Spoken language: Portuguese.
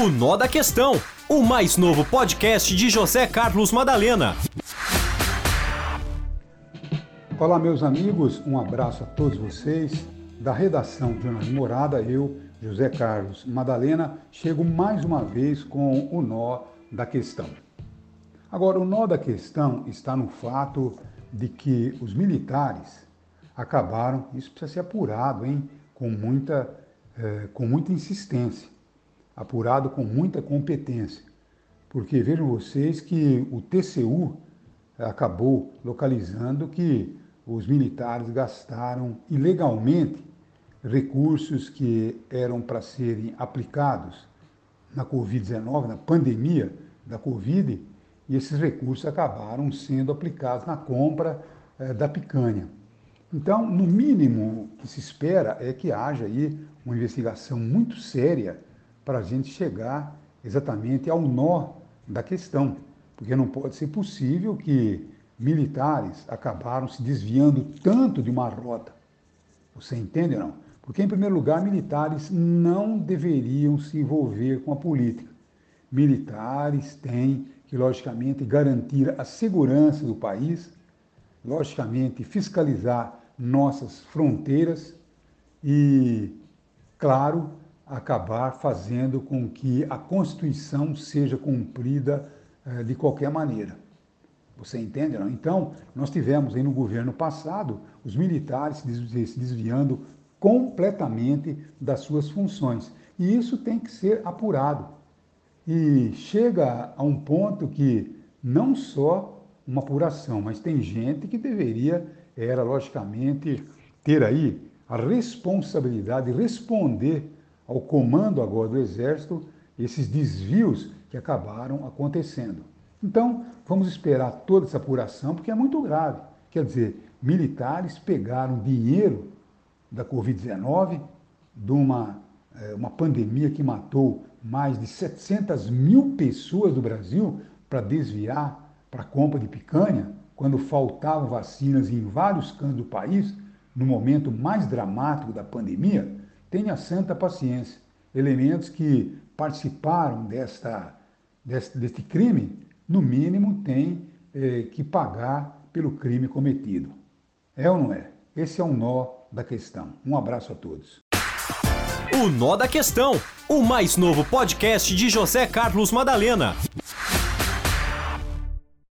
O Nó da Questão, o mais novo podcast de José Carlos Madalena. Olá, meus amigos, um abraço a todos vocês. Da redação de Jornal Morada, eu, José Carlos Madalena, chego mais uma vez com o nó da questão. Agora, o nó da questão está no fato de que os militares acabaram, isso precisa ser apurado, hein, com muita, eh, com muita insistência apurado com muita competência. Porque vejam vocês que o TCU acabou localizando que os militares gastaram ilegalmente recursos que eram para serem aplicados na Covid-19, na pandemia da Covid, e esses recursos acabaram sendo aplicados na compra eh, da picanha. Então, no mínimo que se espera é que haja aí uma investigação muito séria para a gente chegar exatamente ao nó da questão, porque não pode ser possível que militares acabaram se desviando tanto de uma rota. Você entende ou não? Porque, em primeiro lugar, militares não deveriam se envolver com a política. Militares têm que, logicamente, garantir a segurança do país, logicamente, fiscalizar nossas fronteiras e, claro, acabar fazendo com que a Constituição seja cumprida eh, de qualquer maneira. Você entende? Não? Então, nós tivemos aí no governo passado os militares se desviando completamente das suas funções. E isso tem que ser apurado. E chega a um ponto que não só uma apuração, mas tem gente que deveria, era logicamente, ter aí a responsabilidade de responder ao comando agora do Exército esses desvios que acabaram acontecendo. Então, vamos esperar toda essa apuração, porque é muito grave. Quer dizer, militares pegaram dinheiro da Covid-19, de uma, é, uma pandemia que matou mais de 700 mil pessoas do Brasil, para desviar para a compra de picanha, quando faltavam vacinas em vários cantos do país, no momento mais dramático da pandemia. Tenha santa paciência. Elementos que participaram desta, deste, deste crime, no mínimo, têm eh, que pagar pelo crime cometido. É ou não é? Esse é o nó da questão. Um abraço a todos. O Nó da Questão, o mais novo podcast de José Carlos Madalena.